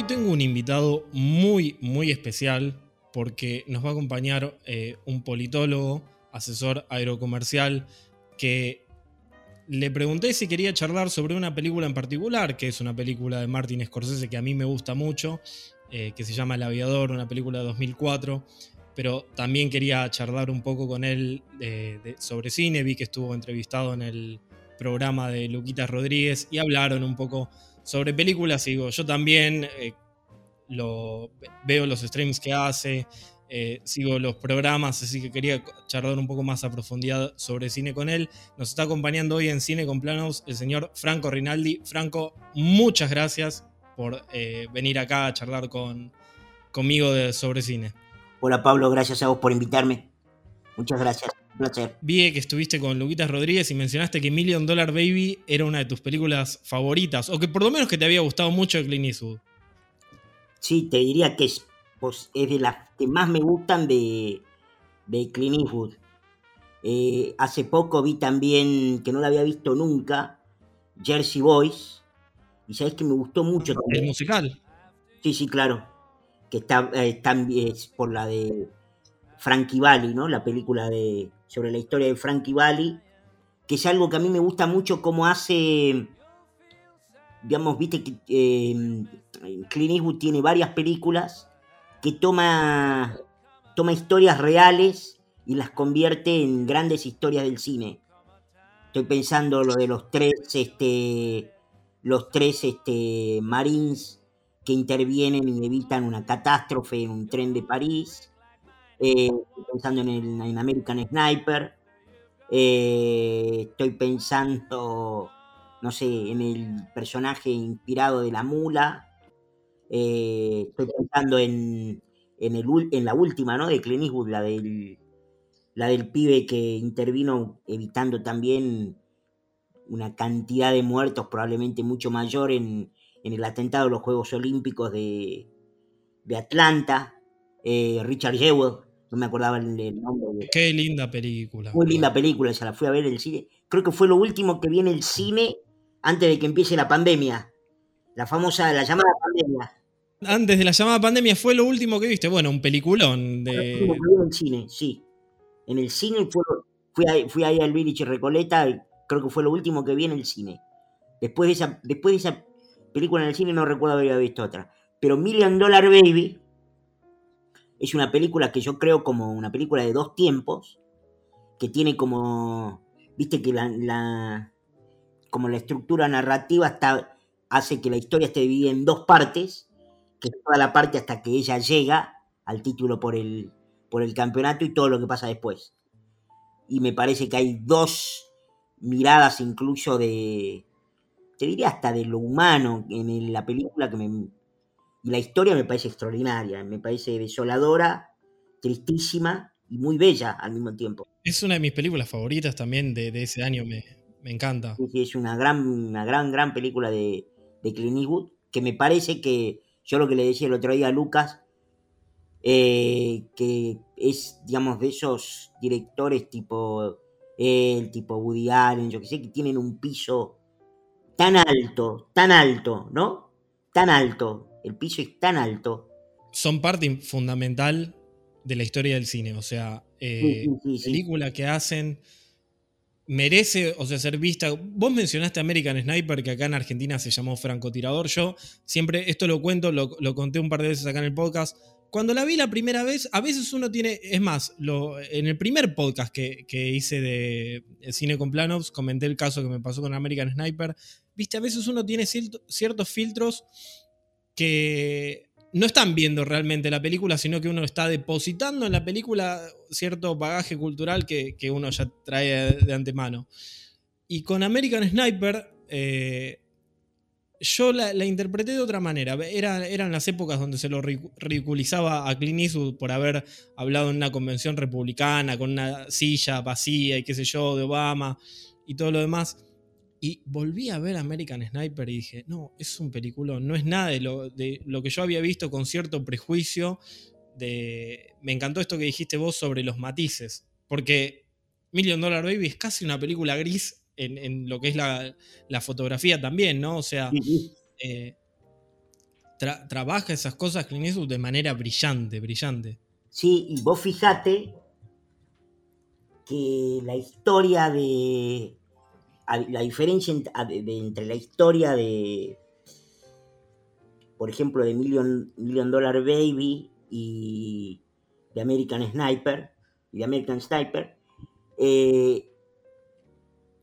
Hoy tengo un invitado muy, muy especial porque nos va a acompañar eh, un politólogo, asesor aerocomercial, que le pregunté si quería charlar sobre una película en particular, que es una película de Martin Scorsese que a mí me gusta mucho, eh, que se llama El Aviador, una película de 2004, pero también quería charlar un poco con él eh, sobre cine, vi que estuvo entrevistado en el programa de Luquitas Rodríguez y hablaron un poco sobre películas, digo, yo también eh, lo, veo los streams que hace, eh, sigo los programas, así que quería charlar un poco más a profundidad sobre cine con él. Nos está acompañando hoy en Cine con Planos el señor Franco Rinaldi. Franco, muchas gracias por eh, venir acá a charlar con, conmigo sobre cine. Hola Pablo, gracias a vos por invitarme. Muchas gracias, placer. Vi que estuviste con Luquitas Rodríguez y mencionaste que Million Dollar Baby era una de tus películas favoritas, o que por lo menos que te había gustado mucho de Clint Eastwood. Sí, te diría que es, pues, es de las que más me gustan de, de Clint Eastwood. Eh, hace poco vi también, que no la había visto nunca, Jersey Boys. Y sabes que me gustó mucho El también. musical. Sí, sí, claro. Que está, eh, está- es por la de Frankie Valli, ¿no? La película de, sobre la historia de Frankie Valli. Que es algo que a mí me gusta mucho cómo hace. Digamos, viste que eh, Clint Eastwood tiene varias películas que toma, toma historias reales y las convierte en grandes historias del cine. Estoy pensando lo de los tres, este, los tres este, Marines que intervienen y evitan una catástrofe en un tren de París. Eh, estoy pensando en, el, en American Sniper. Eh, estoy pensando, no sé, en el personaje inspirado de la mula. Eh, estoy pensando en, en, el, en la última, ¿no? De Clint Eastwood, la del, la del pibe que intervino evitando también una cantidad de muertos probablemente mucho mayor en, en el atentado a los Juegos Olímpicos de, de Atlanta. Richard Jewell, no me acordaba el, el nombre. de- Qué linda película. Muy linda película, esa la fui a ver en el cine. Creo que fue lo último que vi en el cine antes de que empiece la pandemia. La famosa, la llamada pandemia. Antes de la llamada pandemia fue lo último que viste. Bueno, un peliculón Lo de. último que vi en el cine, sí. En el cine fue, fui, ahí, fui ahí al Village Recoleta, y creo que fue lo último que vi en el cine. Después de esa, después de esa película en el cine no recuerdo haber visto otra. Pero Million Dollar Baby es una película que yo creo como una película de dos tiempos, que tiene como, viste que la, la- como la estructura narrativa está, hace que la historia esté dividida en dos partes, que es toda la parte hasta que ella llega al título por el, por el campeonato y todo lo que pasa después. Y me parece que hay dos miradas incluso de, te diría hasta de lo humano en la película que me... Y la historia me parece extraordinaria, me parece desoladora, tristísima y muy bella al mismo tiempo. Es una de mis películas favoritas también de, de ese año. Me, me encanta. Sí, sí, Es una gran, una gran, gran película de, de Clint Eastwood, que me parece que, yo lo que le decía el otro día a Lucas, eh, que es, digamos, de esos directores tipo él, tipo Woody Allen, yo que sé, que tienen un piso tan alto, tan alto, ¿no? Tan alto, el piso es tan alto. Son parte fundamental de la historia del cine. O sea, eh, Sí, sí, sí, sí. película que hacen merece, o sea, ser vista. Vos mencionaste American Sniper, que acá en Argentina se llamó francotirador. Yo siempre, esto lo cuento, lo, lo conté un par de veces acá en el podcast. Cuando la vi la primera vez, a veces uno tiene, es más, lo, en el primer podcast que, que hice de cine con planos, comenté el caso que me pasó con American Sniper. Viste, a veces uno tiene cierto- ciertos filtros que no están viendo realmente la película, sino que uno está depositando en la película cierto bagaje cultural que, que uno ya trae de antemano. Y con American Sniper, eh, yo la, interpreté de otra manera. Era, eran las épocas donde se lo ridicu- ridiculizaba a Clint Eastwood por haber hablado en una convención republicana con una silla vacía y qué sé yo, de Obama y todo lo demás. Y volví a ver American Sniper y dije, no, es un peliculón, no es nada de lo, de lo que yo había visto con cierto prejuicio. De... Me encantó esto que dijiste vos sobre los matices, porque Million Dollar Baby es casi una película gris en, en lo que es la, la fotografía también, ¿no? O sea, eh, trabaja esas cosas Clint Eastwood de manera brillante, brillante. Sí, y vos fijate que la historia de. La diferencia entre la historia de. Por ejemplo, de Million, Dollar Baby y de American Sniper. Y de American Sniper. Eh,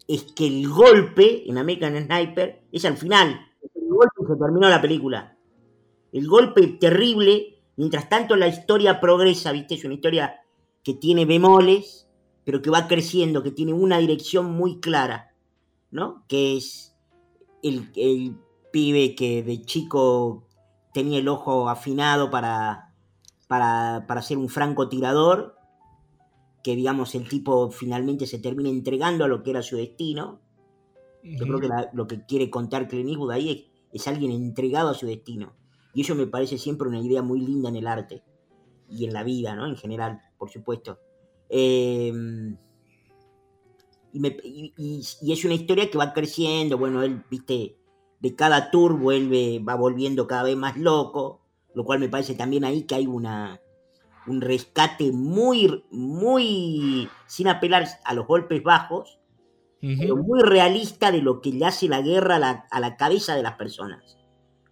es que el golpe en American Sniper es al final. El golpe se terminó la película. El golpe terrible, mientras tanto la historia progresa, ¿viste? Es una historia que tiene bemoles, pero que va creciendo, que tiene una dirección muy clara, ¿no? Que es el, el pibe que de chico tenía el ojo afinado para, para, para ser un francotirador que digamos el tipo finalmente se termina entregando a lo que era su destino. Yo creo que lo que quiere contar Clint Eastwood ahí es, alguien entregado a su destino. Y eso me parece siempre una idea muy linda en el arte y en la vida, ¿no? En general, por supuesto. Em, y, y, es una historia que va creciendo, bueno, él, viste, de cada tour vuelve, va volviendo cada vez más loco, lo cual me parece también ahí que hay una, un rescate muy, muy, sin apelar a los golpes bajos, pero muy realista de lo que le hace la guerra a la, cabeza de las personas.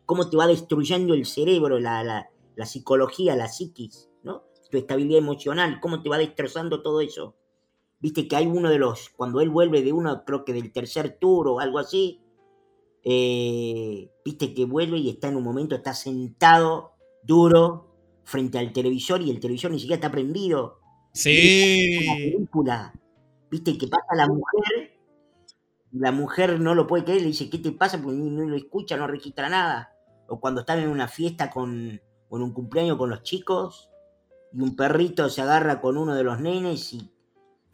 Cómo te va destruyendo el cerebro, la, psicología, la psiquis, ¿no? Tu estabilidad emocional, cómo te va destrozando todo eso. Viste que hay uno de los, cuando él vuelve de uno, creo que del tercer tour o algo así, eh, viste que vuelve y está en un momento, está sentado, duro, frente al televisor y el televisor ni siquiera está prendido. Sí. La película. Viste que pasa la mujer, la mujer no lo puede creer, le dice, ¿qué te pasa? Porque no, lo escucha, no registra nada. O cuando están en una fiesta con, con un cumpleaños con los chicos y un perrito se agarra con uno de los nenes y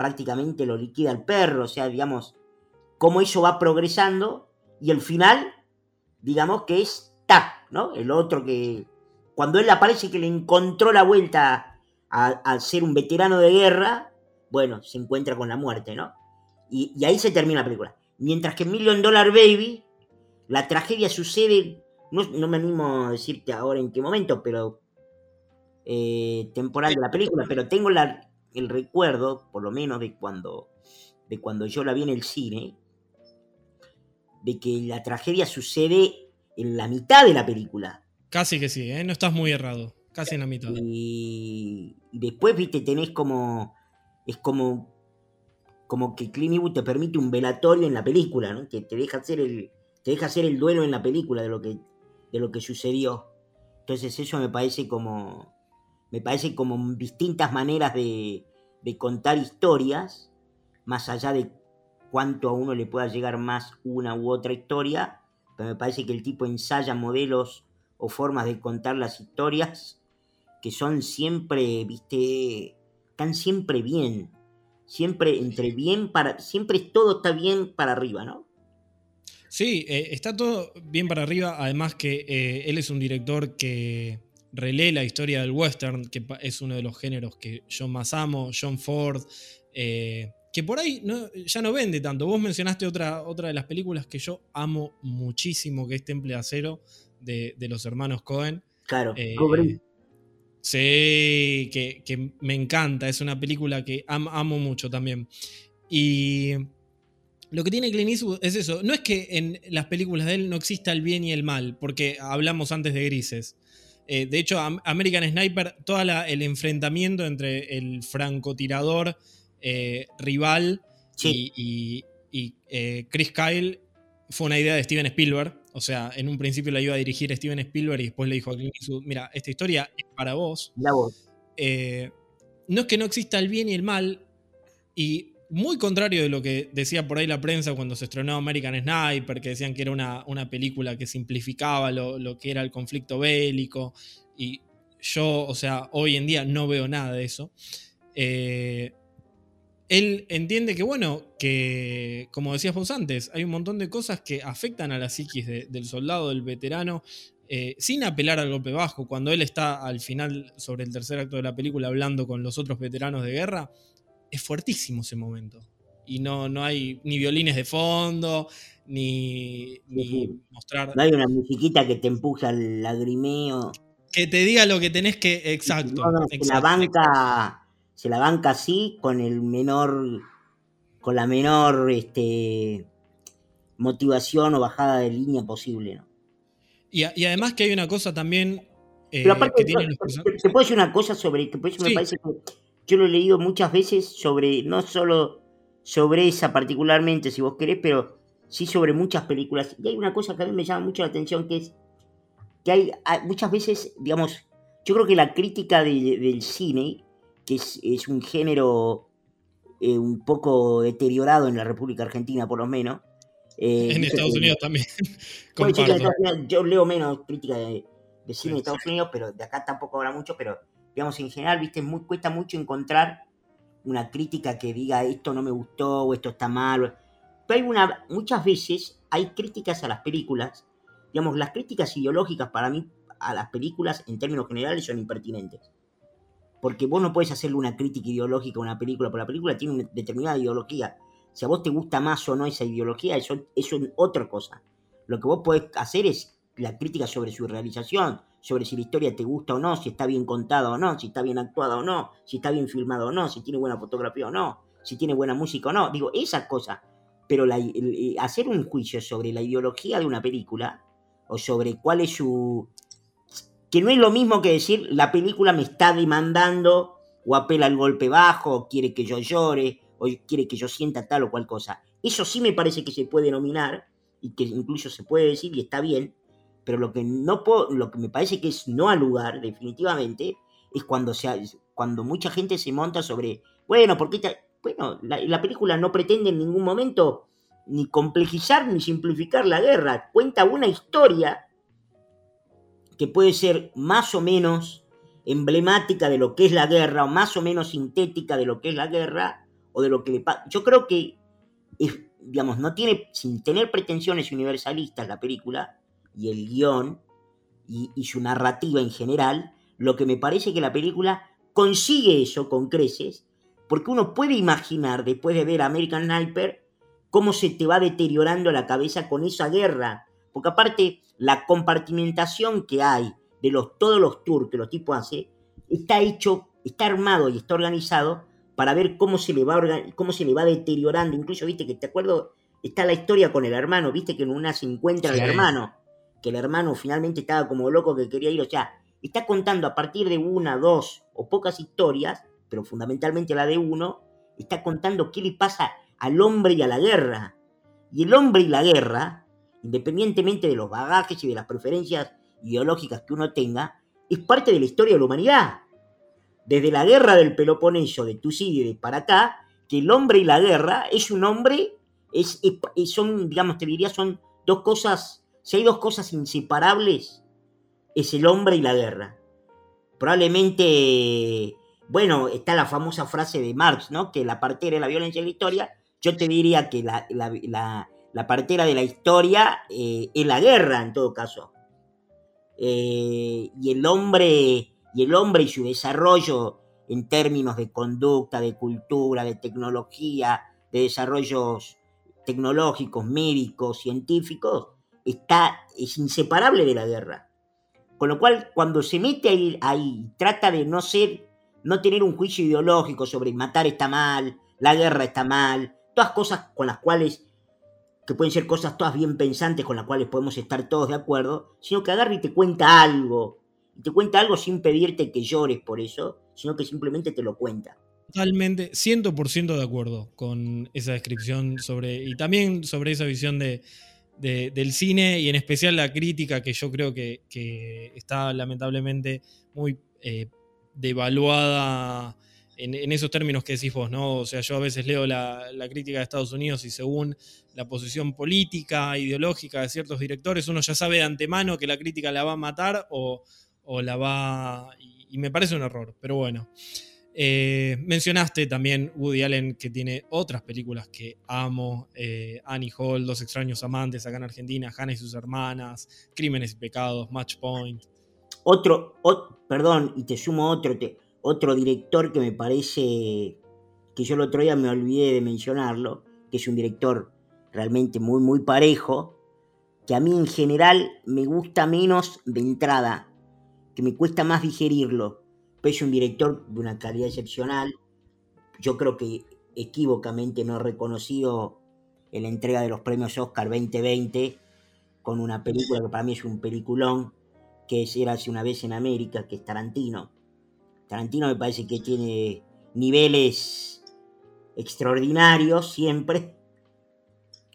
prácticamente lo liquida el perro. O sea, digamos, cómo eso va progresando y el final, digamos que es tac, ¿no? El otro que cuando él aparece que le encontró la vuelta a, ser un veterano de guerra, bueno, se encuentra con la muerte, ¿no? Y, ahí se termina la película. Mientras que Million Dollar Baby, la tragedia sucede, no, me animo a decirte ahora en qué momento, pero eh, temporal de la película, pero tengo el recuerdo, por lo menos de cuando, de cuando yo la vi en el cine, de que la tragedia sucede en la mitad de la película. Casi que sí, ¿eh? no estás muy errado. Casi en la mitad. Y, después, viste, tenés como. Es como. Como que Clint Eastwood te permite un velatorio en la película, ¿no? Que te deja hacer el. Te deja hacer el duelo en la película de lo que, de lo que sucedió. Entonces, eso me parece como. Me parece como distintas maneras de, de contar historias, más allá de cuánto a uno le pueda llegar más una u otra historia, pero me parece que el tipo ensaya modelos o formas de contar las historias que son siempre, viste, están siempre bien. Siempre entre bien para. Siempre todo está bien para arriba, ¿no? Sí, eh, está todo bien para arriba. Además que eh, él es un director que relee la historia del western, que es uno de los géneros que yo más amo. John Ford. Eh, que por ahí ya no vende tanto. Vos mencionaste otra, otra de las películas que yo amo muchísimo, que es Temple de Acero, de, los hermanos Cohen. Claro, eh, Sí, que, me encanta, es una película que amo mucho también. Y lo que tiene Clint Eastwood es eso, no es que en las películas de él no exista el bien y el mal, porque hablamos antes de grises. Eh, de hecho, American Sniper, todo el enfrentamiento entre el francotirador eh, rival y, Chris Kyle fue una idea de Steven Spielberg. O sea, en un principio la iba a dirigir Steven Spielberg y después le dijo a Clint Eastwood, mira, esta historia es para vos. La voz. Eh, no es que no exista el bien y el mal, y muy contrario de lo que decía por ahí la prensa cuando se estrenó American Sniper, que decían que era una, una película que simplificaba lo, que era el conflicto bélico, y yo, o sea, hoy en día no veo nada de eso. Eh, él entiende que, bueno, que, como decías vos antes, hay un montón de cosas que afectan a la psiquis del soldado, del veterano, eh, sin apelar al golpe bajo. Cuando él está al final, sobre el tercer acto de la película, hablando con los otros veteranos de guerra, es fuertísimo ese momento. y no, no hay ni violines de fondo, ni, mostrar. No hay una musiquita que te empuja al lagrimeo. Que te diga lo que tenés que. Exacto. se la banca. Se la banca así con el menor. Con la menor este, motivación o bajada de línea posible, ¿no? Y, además que hay una cosa también. Eh, Pero aparte, te, puedo decir una cosa sobre. Que por eso me parece que yo lo he leído muchas veces sobre. No solo sobre esa particularmente, si vos querés, pero sí sobre muchas películas. Y hay una cosa que a mí me llama mucho la atención, que es que hay, muchas veces, digamos, yo creo que la crítica del cine, que es, un género eh, un poco deteriorado en la República Argentina, por lo menos. Eh, en Estados Unidos también. yo leo menos crítica de, cine en Estados Unidos, pero de acá tampoco habrá mucho, pero digamos, en general, viste, muy, cuesta mucho encontrar una crítica que diga esto no me gustó o esto está mal hay una, muchas veces hay críticas a las películas, digamos, las críticas ideológicas para mí a las películas en términos generales son impertinentes. Porque vos no puedes hacerle una crítica ideológica a una película, porque la película tiene una determinada ideología. Si a vos te gusta más o no esa ideología, eso, eso es otra cosa. Lo que vos podés hacer es la crítica sobre su realización, sobre si la historia te gusta o no, si está bien contada o no, si está bien actuada o no, si está bien filmada o no, si tiene buena fotografía o no, si tiene buena música o no. Digo, esas cosas pero hacer un juicio sobre la ideología de una película o sobre cuál es su... que no es lo mismo que decir la película me está demandando o apela al golpe bajo, o quiere que yo llore, o quiere que yo sienta tal o cual cosa. Eso sí me parece que se puede nominar y que incluso se puede decir y está bien, pero lo que no lo que me parece que es no al lugar, definitivamente, es cuando, se, cuando mucha gente se monta sobre, bueno, ¿por qué bueno, la, película no pretende en ningún momento ni complejizar ni simplificar la guerra. Cuenta una historia que puede ser más o menos emblemática de lo que es la guerra o más o menos sintética de lo que es la guerra o de lo que le pasa. Yo creo que, digamos, no tiene, sin tener pretensiones universalistas la película y el guion y, y su narrativa en general, lo que me parece que la película consigue eso con creces porque uno puede imaginar, después de ver American Sniper, cómo se te va deteriorando la cabeza con esa guerra. Porque aparte, la compartimentación que hay de los, todos los tours que los tipos hacen, está hecho, está armado y está organizado para ver cómo se le va, cómo se le va deteriorando. Incluso, viste que te acuerdo, está la historia con el hermano, viste que en una se encuentra el hermano, que el hermano finalmente estaba como loco que quería ir, o sea, está contando a partir de una, dos o pocas historias pero fundamentalmente la de uno, está contando qué le pasa al hombre y a la guerra. Y el hombre y la guerra, independientemente de los bagajes y de las preferencias ideológicas que uno tenga, es parte de la historia de la humanidad. Desde la guerra del Peloponeso, de Tucídides para acá, que el hombre y la guerra es un hombre, es, son, digamos, te diría, son dos cosas, si hay dos cosas inseparables, es el hombre y la guerra. Probablemente bueno, está la famosa frase de Marx, ¿no? Que la partera es la violencia de la historia. Yo te diría que la, partera de la historia eh, es la guerra, en todo caso. Eh, y el hombre y el hombre y su desarrollo en términos de conducta, de cultura, de tecnología, de desarrollos tecnológicos, médicos, científicos, está, es inseparable de la guerra. Con lo cual, cuando se mete ahí, trata de no ser no tener un juicio ideológico sobre matar está mal, la guerra está mal, todas cosas con las cuales, que pueden ser cosas todas bien pensantes con las cuales podemos estar todos de acuerdo, sino que agarre y te cuenta algo, te cuenta algo sin pedirte que llores por eso, sino que simplemente te lo cuenta. Totalmente, 100% de acuerdo con esa descripción sobre, y también sobre esa visión de, del cine y en especial la crítica que yo creo que, está lamentablemente muy eh, devaluada en, esos términos que decís vos, ¿no? O sea, yo a veces leo la, crítica de Estados Unidos y según la posición política, ideológica de ciertos directores, uno ya sabe de antemano que la crítica la va a matar o, la va... Y, me parece un error, pero bueno. Eh, mencionaste también Woody Allen, que tiene otras películas que amo: eh, Annie Hall, Dos extraños amantes acá en Argentina, Hannah y sus hermanas, Crímenes y pecados, Match Point. Otro, perdón, y te sumo otro, otro director que me parece que yo el otro día me olvidé de mencionarlo, que es un director realmente muy, muy parejo, que a mí en general me gusta menos de entrada, que me cuesta más digerirlo, pero es un director de una calidad excepcional. Yo creo que equívocamente no reconocido en la entrega de los premios Oscar 2020 con una película que para mí es un peliculón, que es hace una vez en América, que es Tarantino. Tarantino me parece que tiene niveles extraordinarios siempre,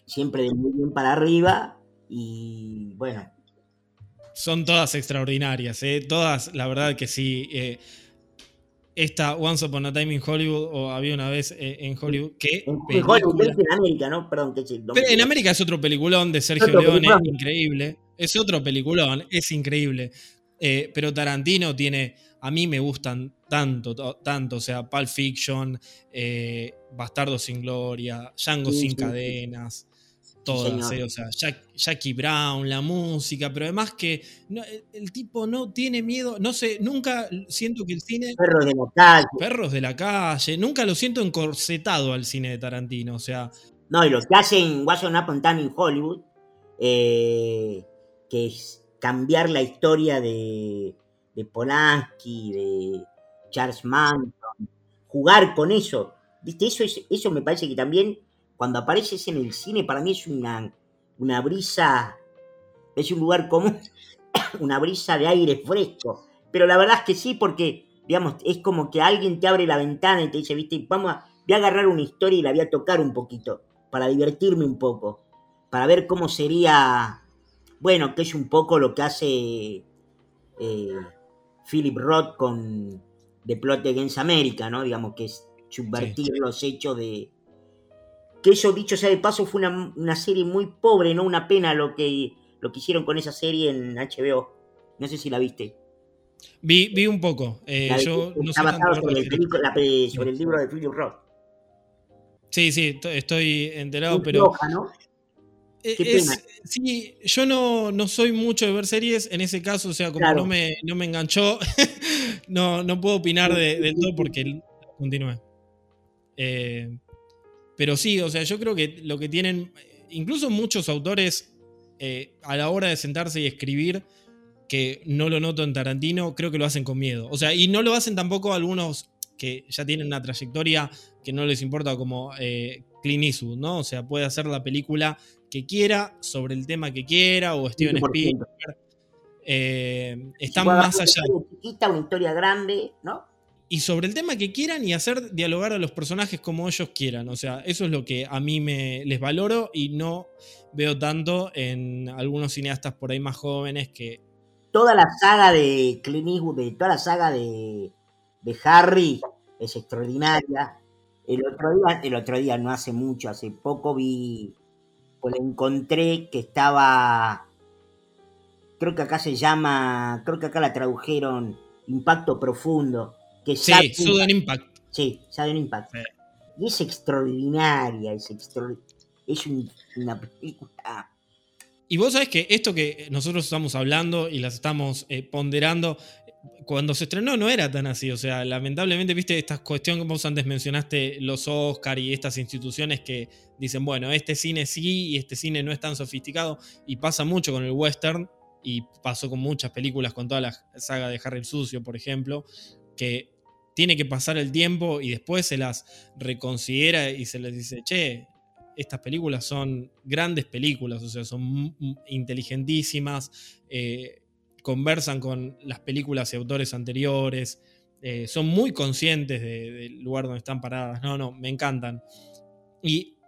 siempre de muy bien para arriba y bueno. Son todas extraordinarias, ¿eh? todas, la verdad que sí. Eh, esta Once Upon a Time in Hollywood o había una vez eh, en Hollywood que en Hollywood es en América no perdón que Pero en América es otro peliculón de Sergio Leone increíble. Es otro peliculón es increíble. Eh, pero Tarantino tiene a mí me gustan tanto tanto o sea Pulp Fiction eh, Bastardo sin Gloria Django sin cadenas todas, eh, o sea, Jackie Brown, la música, pero además que el, tipo no tiene miedo, no sé, nunca siento que el cine... Perros de la calle. Perros de la calle, nunca lo siento encorsetado al cine de Tarantino, o sea... No, y lo que hacen Washington Upon Time en Hollywood, eh, que es cambiar la historia de, de Polanski, de Charles Manson, jugar con eso, ¿viste? Eso, es, eso me parece que también cuando apareces en el cine, para mí es una, una brisa, es un lugar común, una brisa de aire fresco. Pero la verdad es que sí, porque, digamos, es como que alguien te abre la ventana y te dice, viste, vamos a, voy a agarrar una historia y la voy a tocar un poquito, para divertirme un poco, para ver cómo sería, bueno, que es un poco lo que hace eh, Philip Roth con The Plot Against America, ¿no? Digamos, que es subvertir los hechos de, que eso, dicho sea de paso, fue una, serie muy pobre, ¿no? Una pena lo que, lo que hicieron con esa serie en HBO. No sé si la viste. Vi, vi un poco. Eh, yo no está basado sobre, el, sobre el libro de Philip Roth. Sí, sí, estoy enterado, pero. ¿no? Eh, sí, yo no, no, soy mucho de ver series, en ese caso, o sea, como no, me, no me enganchó, no, no puedo opinar de, del todo porque continúe. Eh, pero sí, o sea, yo creo que lo que tienen, incluso muchos autores, eh, a la hora de sentarse y escribir, que no lo noto en Tarantino, creo que lo hacen con miedo. O sea, y no lo hacen tampoco algunos que ya tienen una trayectoria que no les importa como eh, Clint Eastwood, ¿no? O sea, puede hacer la película que quiera, sobre el tema que quiera, o Steven Spielberg. Eh, están más allá. Una chiquita, una historia grande, ¿no? Y sobre el tema que quieran y hacer dialogar a los personajes como ellos quieran. O sea, eso es lo que a mí me, les valoro y no veo tanto en algunos cineastas por ahí más jóvenes que... Toda la saga de Clint Eastwood, de, toda la saga de, de Harry es extraordinaria. El otro, día, el otro día, no hace mucho, hace poco vi, pues encontré que estaba, creo que acá se llama, creo que acá la tradujeron Impacto Profundo sí, Sudden Impact. Sí, Sudden Impact. Y es extraordinaria, es, es una película. Y vos sabés que esto que nosotros estamos hablando y las estamos eh, ponderando, cuando se estrenó no era tan así. O sea, lamentablemente, viste, esta cuestión que vos antes mencionaste, los Oscar y estas instituciones que dicen, bueno, este cine sí y este cine no es tan sofisticado. Y pasa mucho con el western y pasó con muchas películas, con toda la saga de Harry el Sucio, por ejemplo, que tiene que pasar el tiempo y después se las reconsidera y se les dice, che, estas películas son grandes películas, o sea, son inteligentísimas, eh, conversan con las películas y autores anteriores, eh, son muy conscientes del lugar donde están paradas. No, no, me encantan. Y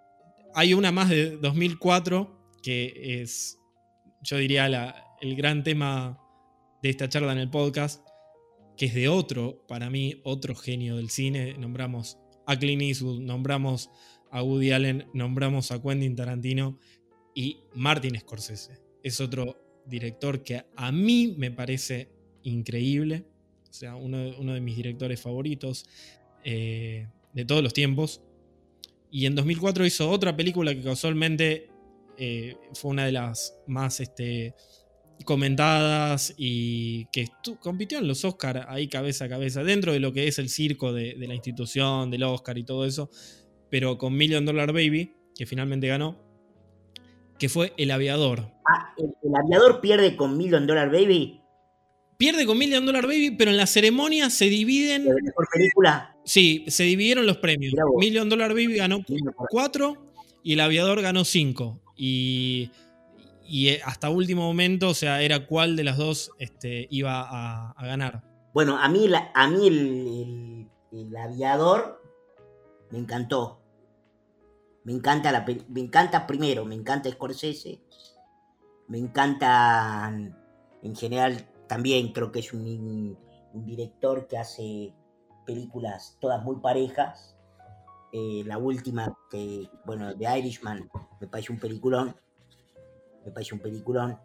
hay una más de 2004 que es, yo diría, el gran tema de esta charla en el podcast, que es de otro, para mí, otro genio del cine. Nombramos a Clint Eastwood, nombramos a Woody Allen, nombramos a Quentin Tarantino y Martin Scorsese. Es otro director que a mí me parece increíble, o sea, uno, de mis directores favoritos eh, de todos los tiempos. Y en 2004 hizo otra película que casualmente eh, fue una de las más este, comentadas y que compitió en los Oscars ahí cabeza a cabeza, dentro de lo que es el circo de, la institución, del Oscar y todo eso, pero con Million Dollar Baby, que finalmente ganó, que fue El Aviador. Ah, ¿el, Aviador pierde con Million Dollar Baby? Pierde con Million Dollar Baby, pero en la ceremonia se dividen. ¿Por película? Sí, se dividieron los premios. Million Dollar Baby ganó cuatro y El Aviador ganó cinco. Y y eh, hasta último momento, o sea, era cuál de las dos este, iba a, ganar. Bueno, a mí, a mí el, aviador me encantó. Me encanta, la, me encanta primero, me encanta Scorsese. Me encanta en general también creo que es un, director que hace películas todas muy parejas. Eh, la última, que, bueno, de Irishman, me parece un peliculón me parece un peliculón.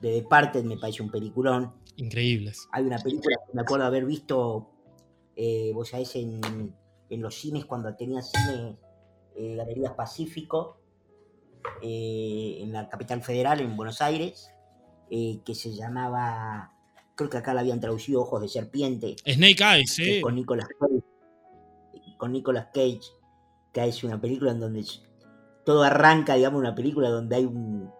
De Departed me parece un peliculón. Increíbles. Hay una película que me acuerdo haber visto, eh, vos sabés, en, los cines cuando tenía cine eh, Galerías Pacífico, eh, en la capital federal, en Buenos Aires, que se llamaba, creo que acá la habían traducido Ojos de Serpiente. Snake Eyes, sí. Con Nicolas Cage. Con Nicolas Cage, que es una película en donde todo arranca, digamos, una película donde hay un,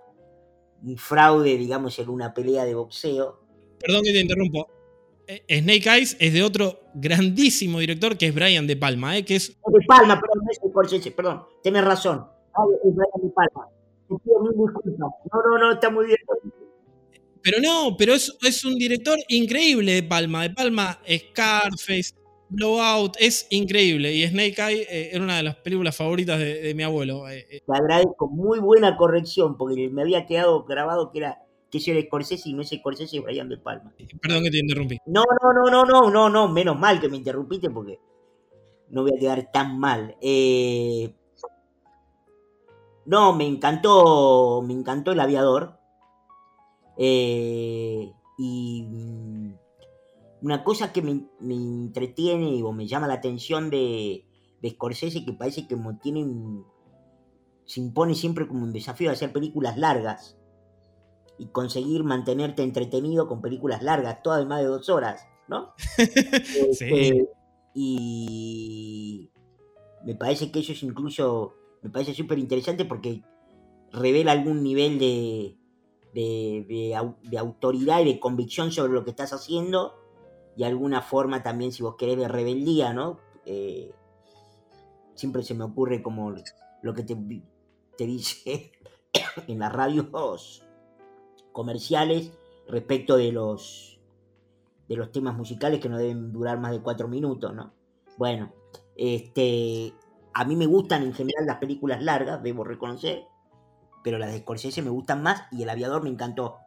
un fraude, digamos, en una pelea de boxeo. Perdón que te interrumpo. Eh, Snake Eyes es de otro grandísimo director que es Brian De Palma, ¿eh? que es... De Palma, perdón, no es Scorsese, perdón, tienes razón. es Brian De Palma. Te pido mil disculpas. No, no, no, está muy bien. Pero no, pero es, es un director increíble De Palma. De Palma, Scarface, Blowout, es increíble. Y Snake Eye eh, era una de las películas favoritas de, mi abuelo. Eh, eh. Te agradezco, muy buena corrección, porque me había quedado grabado que era que yo era Scorsese y no es Scorsese, es Brian De Palma. Perdón que te interrumpí. No, no, no, no, no, no, no, menos mal que me interrumpiste porque no voy a quedar tan mal. No, me encantó, me encantó el aviador. y mm, una cosa que me, entretiene o me llama la atención de, de Scorsese que parece que tiene se impone siempre como un desafío de hacer películas largas y conseguir mantenerte entretenido con películas largas, todas de más de dos horas, ¿no? Este, y me parece que eso es incluso, me parece súper interesante porque revela algún nivel de, de autoridad y de convicción sobre lo que estás haciendo y alguna forma también, si vos querés, de rebeldía, ¿no? Eh, siempre se me ocurre como lo que te, dice en las radios comerciales respecto de los, de los temas musicales que no deben durar más de cuatro minutos, ¿no? Bueno, este, a mí me gustan en general las películas largas, debo reconocer, pero las de Scorsese me gustan más y El Aviador me encantó.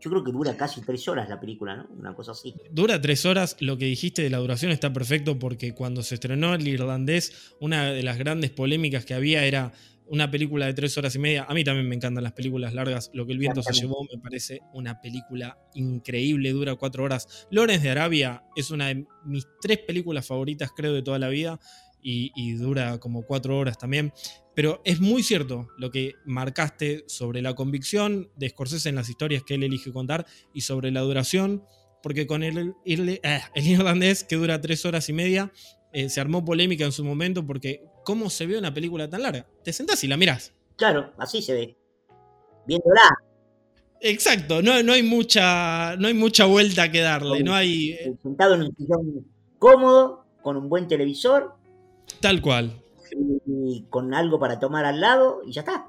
Yo creo que dura casi tres horas la película, ¿no? Una cosa así. Dura tres horas. Lo que dijiste de la duración está perfecto porque cuando se estrenó El Irlandés, una de las grandes polémicas que había era una película de tres horas y media. A mí también me encantan las películas largas. Lo que el viento se llevó me parece una película increíble, dura cuatro horas. Lores de Arabia es una de mis tres películas favoritas, creo, de toda la vida. Y, y, dura como cuatro horas también. Pero es muy cierto lo que marcaste sobre la convicción de Scorsese en las historias que él elige contar y sobre la duración, porque con el, el, eh, irlandés, que dura tres horas y media, eh, se armó polémica en su momento porque ¿cómo se ve una película tan larga? Te sentás y la mirás. Claro, así se ve. Viéndola. Exacto, no, no, hay, mucha, no hay mucha vuelta que darle. no hay... Eh, sentado en un sillón cómodo, con un buen televisor. Tal cual y con algo para tomar al lado y ya está.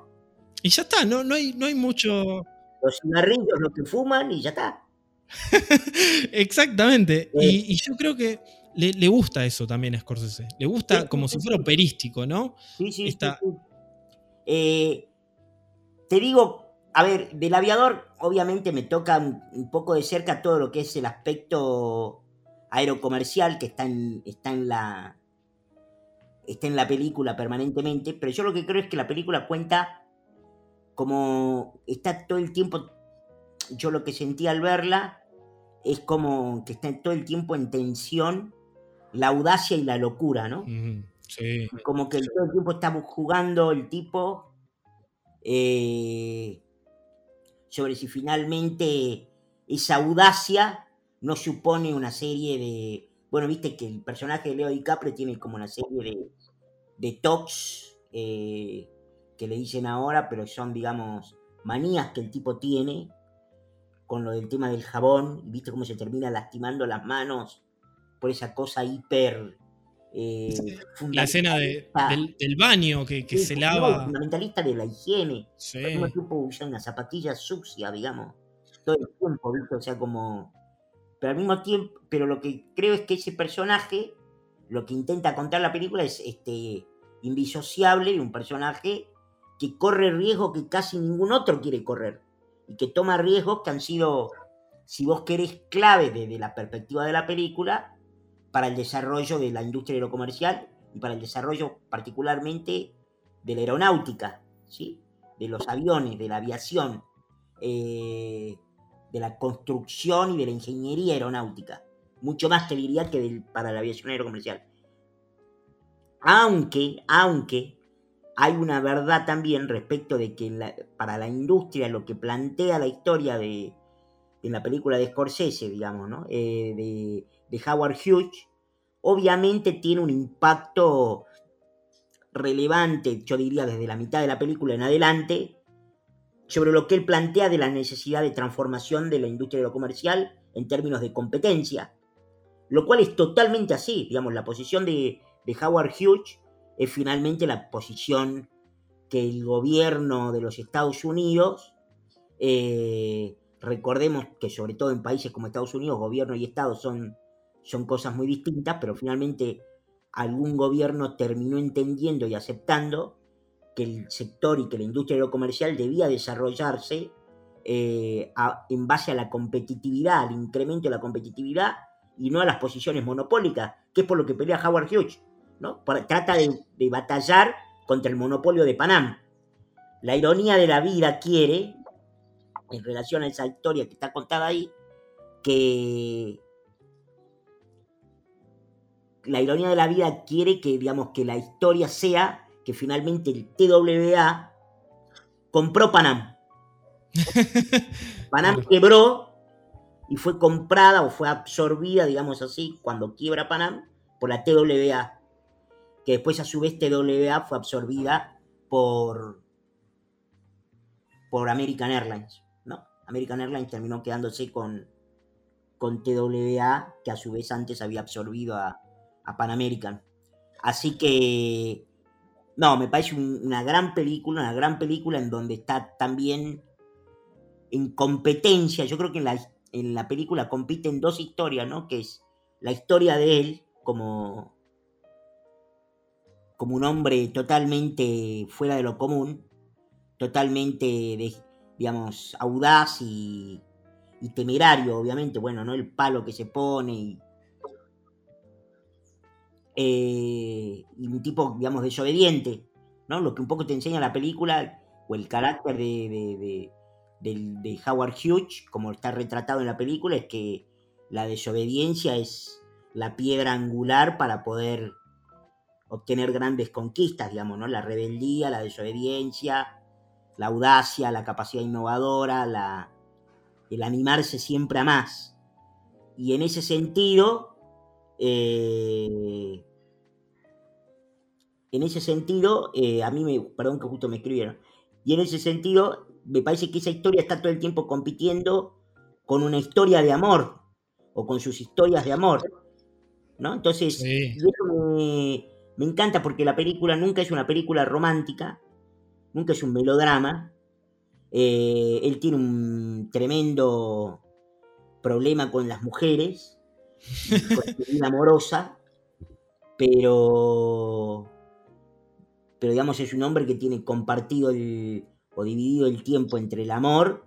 Y ya está, no, no, hay, no hay mucho. Los cigarrillos, los que fuman y ya está. Exactamente. Y, yo creo que le, gusta eso también a Scorsese. Le gusta como si fuera operístico, ¿no? Sí, sí. Eh, te digo, a ver, del aviador, obviamente me toca un, poco de cerca todo lo que es el aspecto aerocomercial que está en, está en la, está en la película permanentemente, pero yo lo que creo es que la película cuenta como está todo el tiempo, yo lo que sentí al verla es como que está todo el tiempo en tensión la audacia y la locura, ¿no? Sí. Como que todo el tiempo estamos jugando el tipo, eh, sobre si finalmente esa audacia no supone una serie de... Bueno, viste que el personaje de Leo DiCaprio tiene como una serie de, de talks eh, que le dicen ahora, pero son, digamos, manías que el tipo tiene con lo del tema del jabón, viste cómo se termina lastimando las manos por esa cosa hiper... Eh, la escena del, baño que, se lava. fundamentalista de la higiene. Sí. Mismo tiempo usa una zapatilla sucia, digamos, todo el tiempo, ¿viste? O sea, como. Pero al mismo tiempo, pero lo que creo es que ese personaje, lo que intenta contar la película es este indisociable de un personaje que corre riesgo que casi ningún otro quiere correr y que toma riesgos que han sido, si vos querés, clave desde la perspectiva de la película para el desarrollo de la industria aerocomercial y para el desarrollo particularmente de la aeronáutica, ¿sí? de los aviones, de la aviación, eh, de la construcción y de la ingeniería aeronáutica. Mucho más te diría que para la aviación aerocomercial. Aunque, aunque hay una verdad también respecto de que para la industria lo que plantea la historia de, en la película de Scorsese, digamos, ¿no? Eh, de, de, Howard Hughes, obviamente tiene un impacto relevante, yo diría desde la mitad de la película en adelante, sobre lo que él plantea de la necesidad de transformación de la industria comercial en términos de competencia, lo cual es totalmente así, digamos, la posición de, de Howard Hughes es finalmente la posición que el gobierno de los Estados Unidos, eh, recordemos que sobre todo en países como Estados Unidos, gobierno y Estado son, son cosas muy distintas, pero finalmente algún gobierno terminó entendiendo y aceptando que el sector y que la industria aerocomercial debía desarrollarse eh, en base a la competitividad, al incremento de la competitividad y no a las posiciones monopólicas, que es por lo que pelea Howard Hughes trata de, batallar contra el monopolio de Panam. La ironía de la vida quiere, en relación a esa historia que está contada ahí, que la ironía de la vida quiere que, digamos, que la historia sea que finalmente el TWA compró Panam. Panam quebró y fue comprada o fue absorbida, digamos así, cuando quiebra Panam, por la TWA que después a su vez TWA fue absorbida por, por American Airlines, ¿no? American Airlines terminó quedándose con, con TWA, que a su vez antes había absorbido a, Pan American. Así que, no, me parece una gran película, una gran película en donde está también en competencia, yo creo que en la, en la película compiten dos historias, ¿no? Que es la historia de él como como un hombre totalmente fuera de lo común, totalmente, digamos, audaz y, temerario, obviamente, bueno, ¿no? El palo que se pone y, eh, y un tipo, digamos, desobediente, ¿no? Lo que un poco te enseña la película o el carácter de, de, Howard Hughes, como está retratado en la película, es que la desobediencia es la piedra angular para poder obtener grandes conquistas, digamos, ¿no? La rebeldía, la desobediencia, la audacia, la capacidad innovadora, la, el animarse siempre a más. Y en ese sentido, eh, en ese sentido, eh, a mí me, perdón que justo me escribieron, y en ese sentido, me parece que esa historia está todo el tiempo compitiendo con una historia de amor, o con sus historias de amor, ¿no? Entonces, me, me encanta porque la película nunca es una película romántica, nunca es un melodrama. Eh, él tiene un tremendo problema con las mujeres, amorosa, pero, pero digamos es un hombre que tiene compartido o dividido el tiempo entre el amor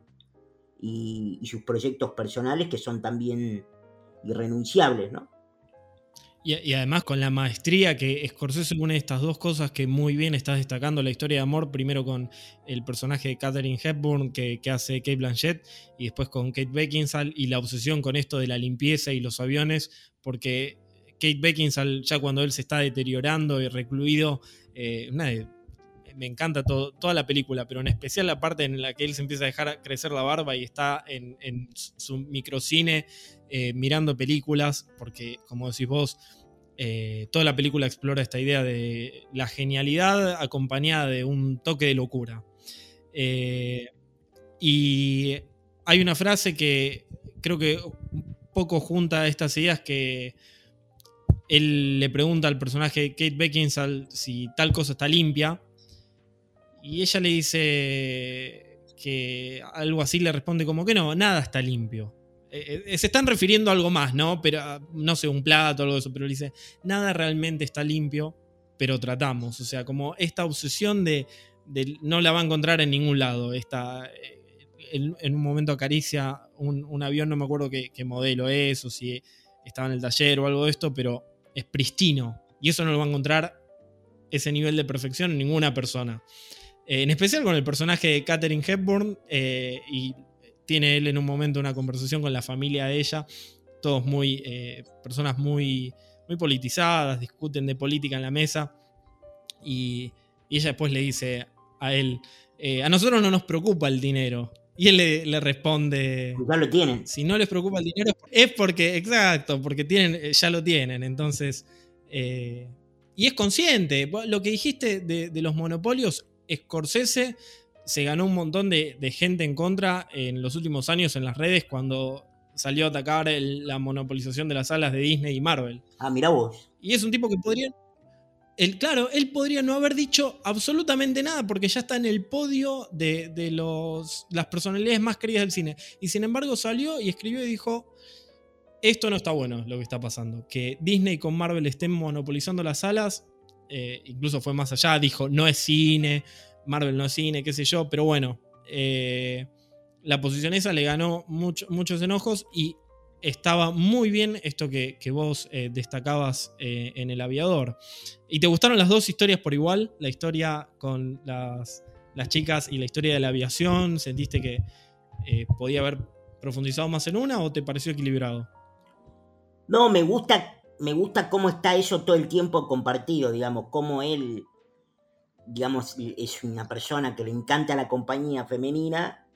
y, y sus proyectos personales que son también irrenunciables, ¿no? Y, además con la maestría que Scorsese une estas dos cosas que muy bien estás destacando, la historia de amor, primero con el personaje de Katherine Hepburn que, hace Kate Blanchett y después con Kate Beckinsale y la obsesión con esto de la limpieza y los aviones, porque Kate Beckinsale ya cuando él se está deteriorando y recluido, eh, me encanta toda la película, pero en especial la parte en la que él se empieza a dejar crecer la barba y está en, su microcine eh, mirando películas, porque como decís vos, eh, toda la película explora esta idea de la genialidad acompañada de un toque de locura. Eh, y hay una frase que creo que un poco junta estas ideas que él le pregunta al personaje Kate Beckinsale si tal cosa está limpia. Y ella le dice que algo así le responde como que no, nada está limpio. Eh, eh, se están refiriendo a algo más, ¿no? Pero ah, no sé, un plato o algo de eso, pero le dice, nada realmente está limpio, pero tratamos. O sea, como esta obsesión de, no la va a encontrar en ningún lado. Esta, eh, en, un momento acaricia un, avión, no me acuerdo qué, qué modelo es o si estaba en el taller o algo de esto, pero es pristino. Y eso no lo va a encontrar ese nivel de perfección en ninguna persona. Eh, en especial con el personaje de Katherine Hepburn. Eh, y tiene él en un momento una conversación con la familia de ella. Todos muy. Eh, personas muy, muy politizadas, discuten de política en la mesa. Y, ella después le dice a él: A nosotros no nos preocupa el dinero. Y él le, responde. Ya lo tienen. Si no les preocupa el dinero es porque, exacto, porque tienen, ya lo tienen. Entonces. Y es consciente. Lo que dijiste de, los monopolios, Scorsese se ganó un montón de, gente en contra en los últimos años en las redes cuando salió a atacar la monopolización de las salas de Disney y Marvel. Ah, mira vos. Y es un tipo que podría claro, él podría no haber dicho absolutamente nada porque ya está en el podio de, los, las personalidades más queridas del cine. Y sin embargo salió y escribió y dijo, esto no está bueno lo que está pasando. Que Disney con Marvel estén monopolizando las salas, eh, incluso fue más allá, dijo, no es cine, Marvel no es cine, qué sé yo, pero bueno, eh, la posición esa le ganó muchos enojos y estaba muy bien esto que, vos eh, destacabas en El Aviador. ¿Y te gustaron las dos historias por igual? La historia con las, chicas y la historia de la aviación. ¿Sentiste que podía haber profundizado más en una o te pareció equilibrado? No, me gusta, me gusta cómo está eso todo el tiempo compartido, digamos, cómo él, digamos, es una persona que le encanta la compañía femenina,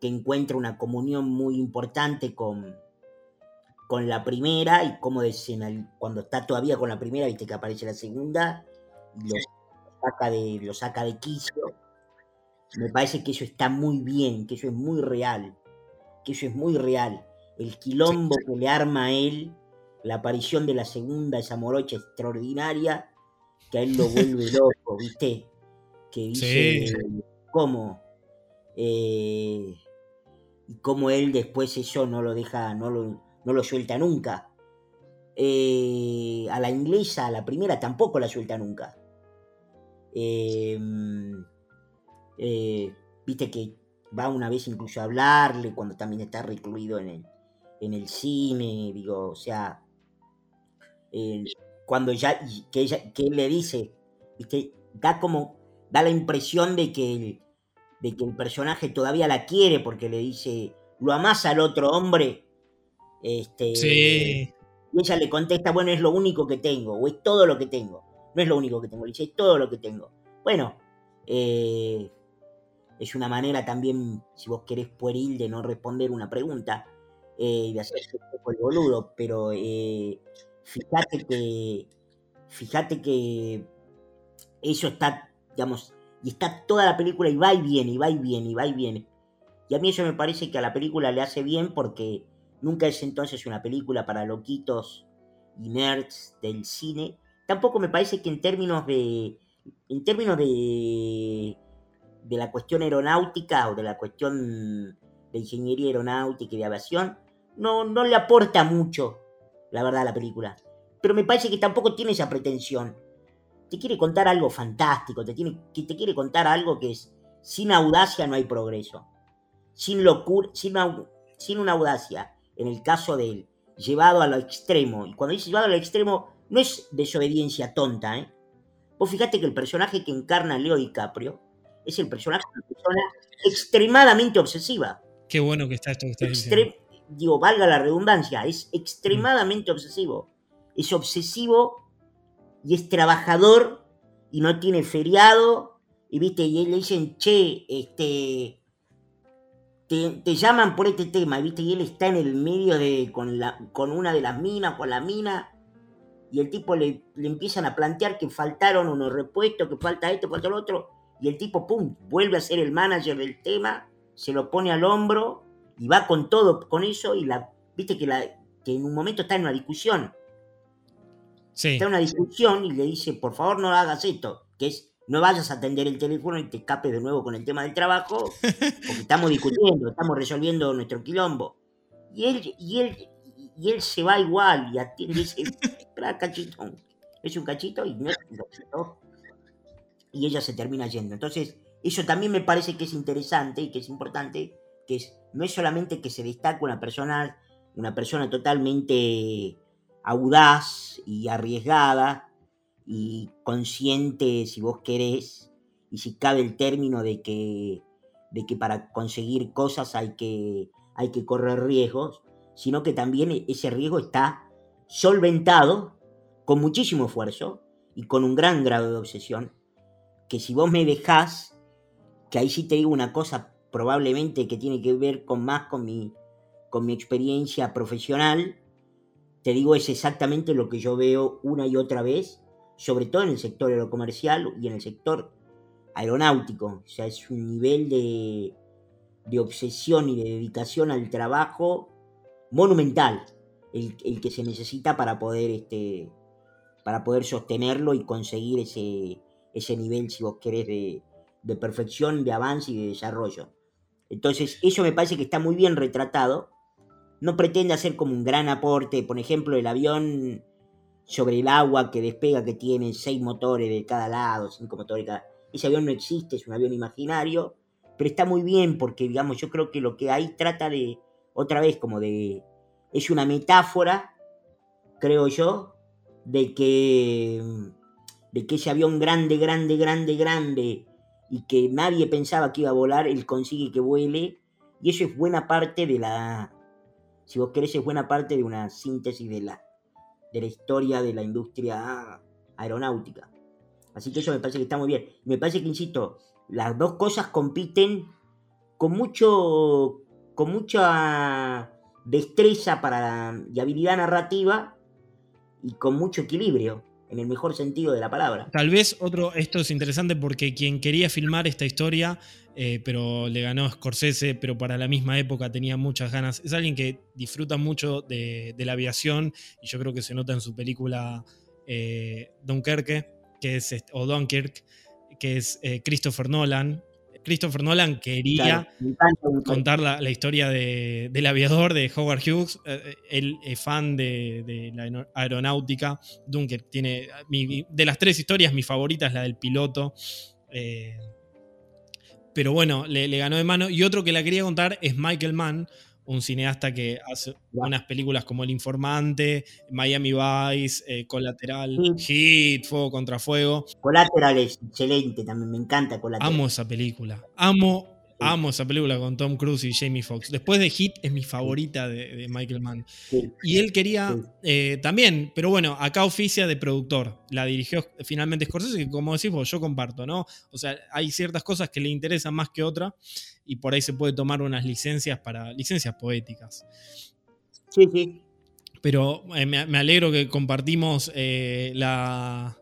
que encuentra una comunión muy importante con, con la primera y como cuando está todavía con la primera, viste que aparece la segunda, lo saca de, lo saca de quicio. Me parece que eso está muy bien, que eso es muy real, que eso es muy real. El quilombo que le arma a él, la aparición de la segunda, esa morocha extraordinaria, que a él lo vuelve loco, ¿viste? Que dice, ¿cómo? Eh, y cómo él después eso no lo deja, no lo, no lo suelta nunca. Eh, a la inglesa, a la primera, tampoco la suelta nunca. Em, eh, viste que va una vez incluso a hablarle cuando también está recluido en el, en el cine, digo, o sea, cuando ya, que, ella, que él le dice, viste, da como, da la impresión de que, el, de que el personaje todavía la quiere porque le dice, lo amás al otro hombre, este, Y ella le contesta, bueno, es lo único que tengo, o es todo lo que tengo. No es lo único que tengo, le dice, es todo lo que tengo. Bueno, eh, es una manera también, si vos querés pueril, de no responder una pregunta eh, y de hacerse un poco el boludo, pero eh, fíjate que, fíjate que eso está, digamos, y está toda la película y va y viene, y va y viene, y va y viene. Y a mí eso me parece que a la película le hace bien porque Nunca es entonces una película para loquitos y nerds del cine. Tampoco me parece que en términos de. En términos de. de la cuestión aeronáutica o de la cuestión de ingeniería aeronáutica y de aviación. No, no le aporta mucho, la verdad, la película. Pero me parece que tampoco tiene esa pretensión. Te quiere contar algo fantástico, te, tiene, te quiere contar algo que es. Sin audacia no hay progreso. Sin locura, sin, sin una audacia en el caso de él, llevado a lo extremo. Y cuando dice llevado a lo extremo, no es desobediencia tonta, ¿eh? Vos fíjate que el personaje que encarna Leo DiCaprio es el personaje de una persona extremadamente obsesiva. Qué bueno que está esto que está. Digo, valga la redundancia, es extremadamente obsesivo. Es obsesivo y es trabajador y no tiene feriado y viste, y le dicen, che, este, te, llaman por este tema, viste, y él está en el medio de, con, la, con una de las minas, con la mina, y el tipo le, le empiezan a plantear que faltaron unos repuestos, que falta esto, falta lo otro, y el tipo, pum, vuelve a ser el manager del tema, se lo pone al hombro, y va con todo, con eso, y la, viste que, la, que en un momento está en una discusión. Sí. Está en una discusión y le dice, por favor no hagas esto, que es no vayas a atender el teléfono y te escapes de nuevo con el tema del trabajo, porque estamos discutiendo, estamos resolviendo nuestro quilombo. Y él, y él, y él se va igual y atiende ese cachito. Es un cachito y no cachito. Y ella se termina yendo. Entonces, eso también me parece que es interesante y que es importante, que es, no es solamente que se destaque una persona, una persona totalmente audaz y arriesgada, y consciente, si vos querés, y si cabe el término de que, de que para conseguir cosas hay que, hay que correr riesgos, sino que también ese riesgo está solventado con muchísimo esfuerzo y con un gran grado de obsesión, que si vos me dejás, que ahí sí te digo una cosa probablemente que tiene que ver con más con mi, con mi experiencia profesional, te digo es exactamente lo que yo veo una y otra vez sobre todo en el sector aerocomercial y en el sector aeronáutico. O sea, es un nivel de, obsesión y de dedicación al trabajo monumental el, que se necesita para poder, este, para poder sostenerlo y conseguir ese, ese nivel, si vos querés, de, de perfección, de avance y de desarrollo. Entonces, eso me parece que está muy bien retratado. No pretende hacer como un gran aporte, por ejemplo, el avión sobre el agua que despega, que tiene seis motores de cada lado, cinco motores de cada... Ese avión no existe, es un avión imaginario, pero está muy bien porque, digamos, yo creo que lo que ahí trata de, otra vez, como de... Es una metáfora, creo yo, de que, de que ese avión grande, grande, grande, grande, y que nadie pensaba que iba a volar, él consigue que vuele, y eso es buena parte de la... Si vos querés, es buena parte de una síntesis de la de la historia de la industria aeronáutica. Así que eso me parece que está muy bien. Me parece que, insisto, las dos cosas compiten con mucho. con mucha destreza para, y habilidad narrativa y con mucho equilibrio, en el mejor sentido de la palabra. Tal vez otro, esto es interesante porque quien quería filmar esta historia eh, pero le ganó Scorsese, pero para la misma época tenía muchas ganas. Es alguien que disfruta mucho de, la aviación y yo creo que se nota en su película eh, que es, o Dunkirk, que es eh, Christopher Nolan. Christopher Nolan quería contar la, historia del aviador de Howard Hughes. él es fan de, la aeronáutica. Tiene. de las tres historias, mi favorita es la del piloto pero bueno, le, ganó de mano. Y otro que la quería contar es Michael Mann, un cineasta que hace unas películas como El Informante, Miami Vice, eh, Colateral, Hit, Fuego contra Fuego. Colateral es excelente también, me encanta Colateral. Amo esa película. Amo Amo esa película con Tom Cruise y Jamie Foxx. Después de Hit es mi favorita de, Michael Mann. Y él quería eh, también, pero bueno, acá oficia de productor. La dirigió finalmente Scorsese, que como decís vos, yo comparto, ¿no? O sea, hay ciertas cosas que le interesan más que otras y por ahí se puede tomar unas licencias para licencias poéticas. Sí, sí. Pero eh, me, alegro que compartimos eh, la,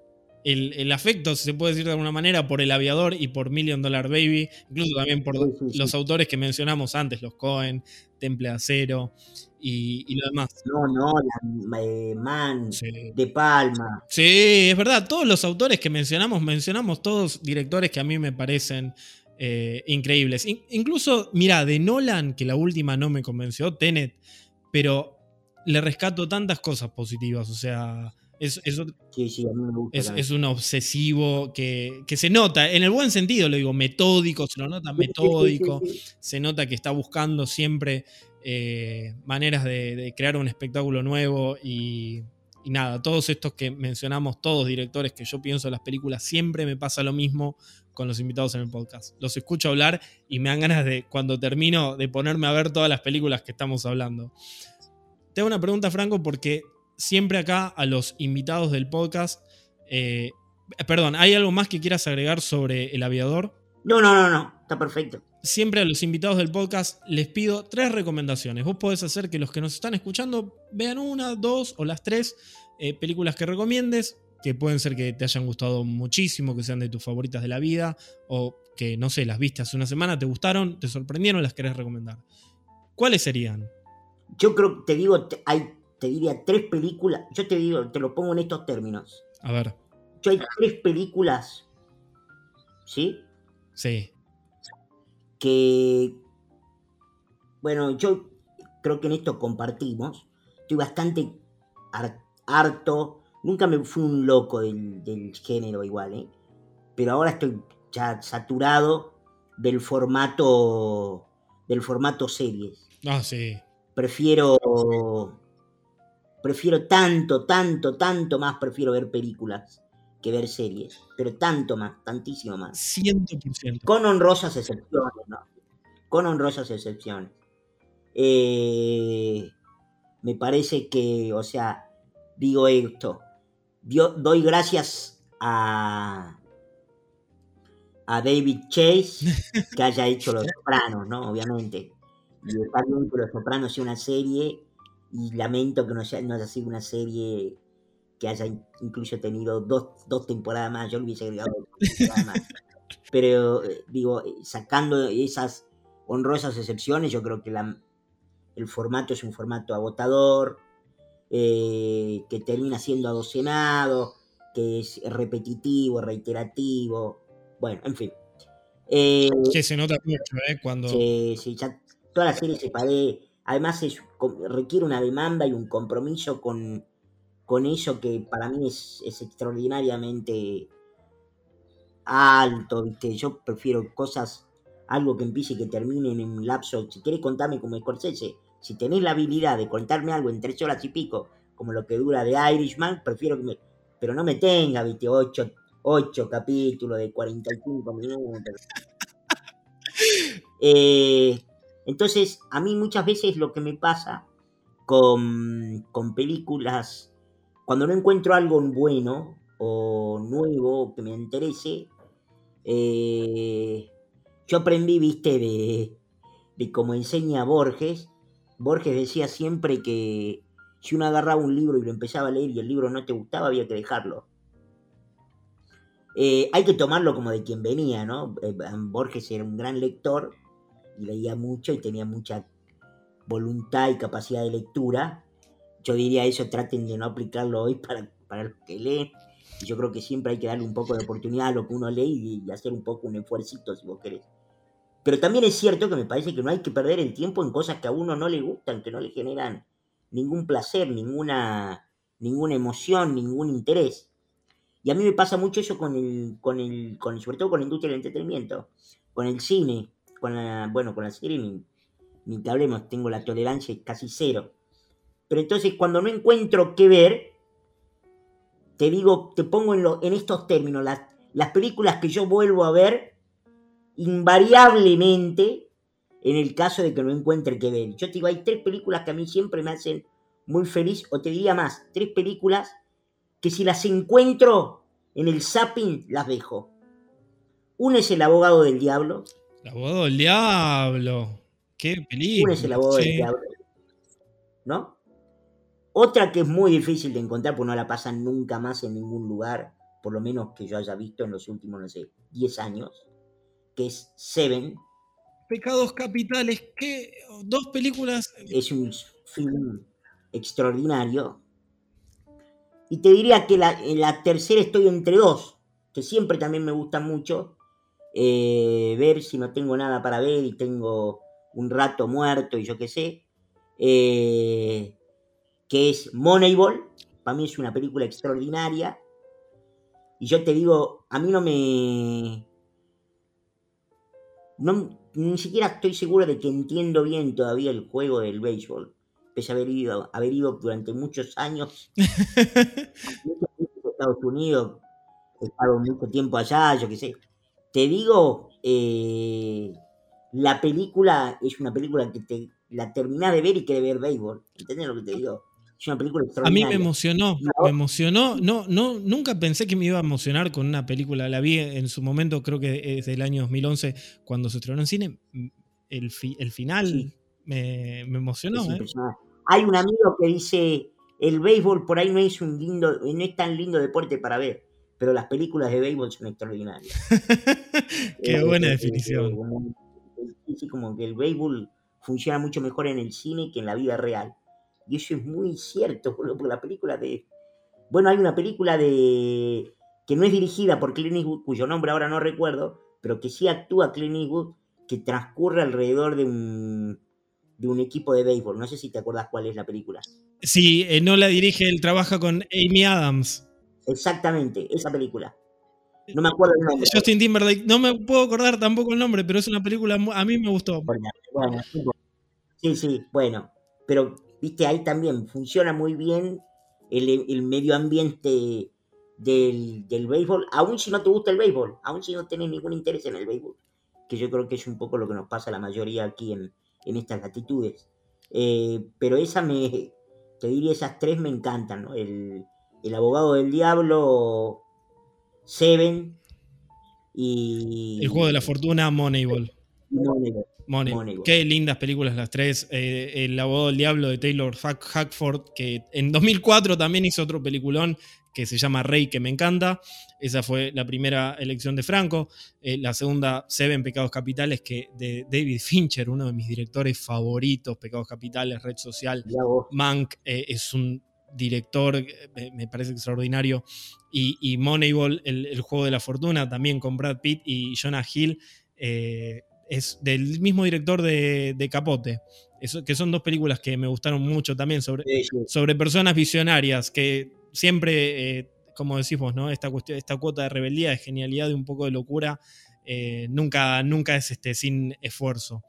el, afecto, si se puede decir de alguna manera, por el aviador y por Million Dollar Baby, incluso también por los autores que mencionamos antes, los Cohen, Temple Acero y, lo demás. No, no, la, eh, Man, De Palma. Sí, es verdad, todos los autores que mencionamos, mencionamos todos directores que a mí me parecen eh, increíbles. incluso, mira, de Nolan, que la última no me convenció, Tenet, pero le rescato tantas cosas positivas, o sea es, es, un obsesivo que, se nota, en el buen sentido lo digo, metódico, se lo nota metódico, se nota que está buscando siempre eh, maneras de, crear un espectáculo nuevo y, nada, todos estos que mencionamos, todos directores que yo pienso en las películas, siempre me pasa lo mismo con los invitados en el podcast. Los escucho hablar y me dan ganas de, cuando termino, de ponerme a ver todas las películas que estamos hablando. Te hago una pregunta, Franco, porque siempre acá a los invitados del podcast, eh, Perdón, ¿hay algo más que quieras agregar sobre El Aviador? No, no, no, no, está perfecto. Siempre a los invitados del podcast les pido tres recomendaciones. Vos podés hacer que los que nos están escuchando vean una, dos o las tres eh, películas que recomiendes, que pueden ser que te hayan gustado muchísimo, que sean de tus favoritas de la vida, o que, no sé, las viste hace una semana, te gustaron, te sorprendieron, las querés recomendar. ¿Cuáles serían? Yo creo, te digo, hay, te diría tres películas, yo te digo, te lo pongo en estos términos. A ver. Yo hay tres películas, ¿sí? Sí. Que, bueno, yo creo que en esto compartimos. Estoy bastante harto. Nunca me fui un loco del, género igual, ¿eh? Pero ahora estoy ya saturado del formato del formato series. Ah, sí. Prefiero prefiero tanto, tanto, tanto más prefiero ver películas que ver series, pero tanto más, tantísimo más. 100%. Con honrosas excepciones, ¿no? Con honrosas excepciones. Eh, me parece que, o sea, digo esto, doy gracias a, a David Chase que haya hecho Los Sopranos, ¿no? Obviamente. Y está bien que Los Sopranos sea una serie y lamento que no, no haya sido una serie que haya incluso tenido dos, dos temporadas más, yo le hubiese agregado dos temporadas más. Pero eh, digo, eh, sacando esas honrosas excepciones, yo creo que el formato es un formato agotador, eh, que termina siendo adocenado, que es repetitivo, reiterativo, bueno, en fin. que se nota mucho, ¿eh? Cuando... Sí, sí, ya toda la serie se parece, además requiere una demanda y un compromiso con, con eso que para mí es, extraordinariamente alto, ¿viste? Yo prefiero cosas, algo que empiece y que termine en un lapso. Si querés contarme como Scorsese, si tenés la habilidad de contarme algo en tres horas y pico, como lo que dura de Irishman, prefiero que me. Pero no me tenga, ¿viste? Ocho, ocho capítulos de 45 minutos. Eh, entonces, a mí muchas veces lo que me pasa con, con películas cuando no encuentro algo bueno o nuevo que me interese, eh, yo aprendí, viste, de, de como enseña Borges. Borges decía siempre que si uno agarraba un libro y lo empezaba a leer y el libro no te gustaba, había que dejarlo. Eh, hay que tomarlo como de quien venía, ¿no? Eh, Borges era un gran lector y leía mucho y tenía mucha voluntad y capacidad de lectura yo diría eso, traten de no aplicarlo hoy para, para los que leen. Y yo creo que siempre hay que darle un poco de oportunidad a lo que uno lee y, hacer un poco un esfuerzo, si vos querés. Pero también es cierto que me parece que no hay que perder el tiempo en cosas que a uno no le gustan, que no le generan ningún placer, ninguna, ninguna emoción, ningún interés. Y a mí me pasa mucho eso con el, con el, con sobre todo con la industria del entretenimiento, con el cine, con la, bueno, con la serie, ni, te hablemos, tengo la tolerancia casi cero. Pero entonces cuando no encuentro qué ver, te digo, te pongo en, en estos términos, las, las películas que yo vuelvo a ver, invariablemente, en el caso de que no encuentre qué ver. Yo te digo, hay tres películas que a mí siempre me hacen muy feliz, o te diría más, tres películas que si las encuentro en el zapping, las dejo. Una es El abogado del diablo. El abogado del diablo. Qué película. Una es El abogado del diablo. ¿No? Otra que es muy difícil de encontrar, porque no la pasan nunca más en ningún lugar, por lo menos que yo haya visto en los últimos, no sé, 10 años, que es Seven. Pecados Capitales, ¿qué? Dos películas. Es un film extraordinario. Y te diría que la, en la tercera estoy entre dos, que siempre también me gusta mucho. Eh, ver si no tengo nada para ver y tengo un rato muerto y yo qué sé. Eh, que es Moneyball. Para mí es una película extraordinaria. Y yo te digo, a mí no me... No, ni siquiera estoy seguro de que entiendo bien todavía el juego del béisbol. Pese a haber ido, haber ido durante muchos años a Estados Unidos, he estado mucho tiempo allá, yo qué sé. Te digo, eh, la película es una película que te la terminás de ver y que ver béisbol. ¿Entendés lo que te digo? Es una película A mí me emocionó, me emocionó. No, no, nunca pensé que me iba a emocionar con una película. La vi en su momento, creo que es del año 2011, cuando se estrenó en cine. El, el final me, emocionó. ¿eh? Hay un amigo que dice, el béisbol por ahí no es un lindo, no es tan lindo deporte para ver, pero las películas de béisbol son extraordinarias. Qué buena definición. Sí, como que el béisbol funciona mucho mejor en el cine que en la vida real. Y eso es muy cierto, porque la película de... Bueno, hay una película de... que no es dirigida por Clint Eastwood, cuyo nombre ahora no recuerdo, pero que sí actúa Clint Eastwood, que transcurre alrededor de un, de un equipo de béisbol. No sé si te acuerdas cuál es la película. Sí, eh, no la dirige, él trabaja con Amy Adams. Exactamente, esa película. No me acuerdo el nombre. Justin Timberlake, no me puedo acordar tampoco el nombre, pero es una película, a mí me gustó. sí, sí, bueno, pero viste, ahí también funciona muy bien el, medio ambiente del, del, béisbol, aun si no te gusta el béisbol, aun si no tenés ningún interés en el béisbol, que yo creo que es un poco lo que nos pasa a la mayoría aquí en, en estas latitudes. Eh, pero esa me, te diría, esas tres me encantan, ¿no? El, el abogado del diablo, Seven y... El juego de la fortuna, Moneyball. Moneyball. Qué lindas películas las tres. Eh, el abogado del diablo de Taylor Hackford, que en 2004 también hizo otro peliculón que se llama Rey, que me encanta. Esa fue la primera elección de Franco. Eh, la segunda, Seven Pecados Capitales, que de David Fincher, uno de mis directores favoritos, Pecados Capitales, Red Social. Mank eh, es un director, me parece extraordinario. Y, Moneyball, el, juego de la fortuna, también con Brad Pitt y Jonah Hill, es del mismo director de, Capote. Eso, que son dos películas que me gustaron mucho también sobre, sobre personas visionarias que siempre, eh, como decís vos, ¿no? Esta, cuestión, esta cuota de rebeldía, de genialidad, de un poco de locura, eh, nunca, nunca es este, sin esfuerzo.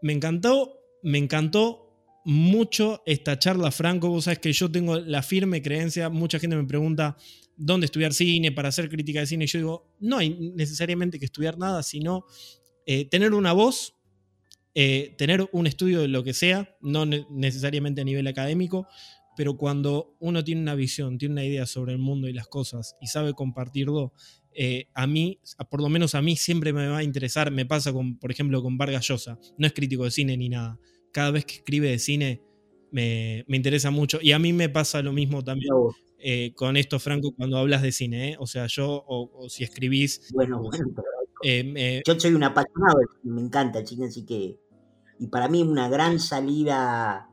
Me encantó, me encantó mucho esta charla, Franco. Vos sabés que yo tengo la firme creencia, mucha gente me pregunta dónde estudiar cine para hacer crítica de cine. Y yo digo, no hay necesariamente que estudiar nada, sino eh, tener una voz, tener un estudio de lo que sea, no necesariamente a nivel académico, pero cuando uno tiene una visión, tiene una idea sobre el mundo y las cosas y sabe compartirlo, eh, a mí, por lo menos a mí siempre me va a interesar, me pasa con, por ejemplo, con Vargas Llosa, no es crítico de cine ni nada, cada vez que escribe de cine me, interesa mucho. Y a mí me pasa lo mismo también eh, con esto, Franco, cuando hablas de cine, ¿eh? o sea, yo, o, si escribís... Bueno, bueno, yo soy un apasionado, me encanta el cine, así que... Y para mí una gran salida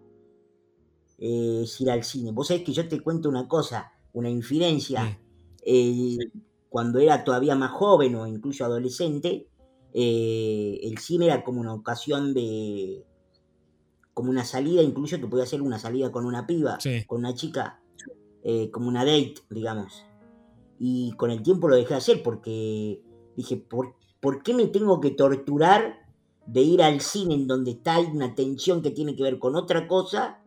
eh, es ir al cine. Vos sabés que yo te cuento una cosa, una infidencia. Eh, cuando era todavía más joven o incluso adolescente, eh, el cine era como una ocasión de. como una salida, incluso que podía ser una salida con una piba, con una chica, como una date, digamos. Y con el tiempo lo dejé de hacer porque dije, ¿por, ¿por qué me tengo que torturar de ir al cine en donde está una tensión que tiene que ver con otra cosa?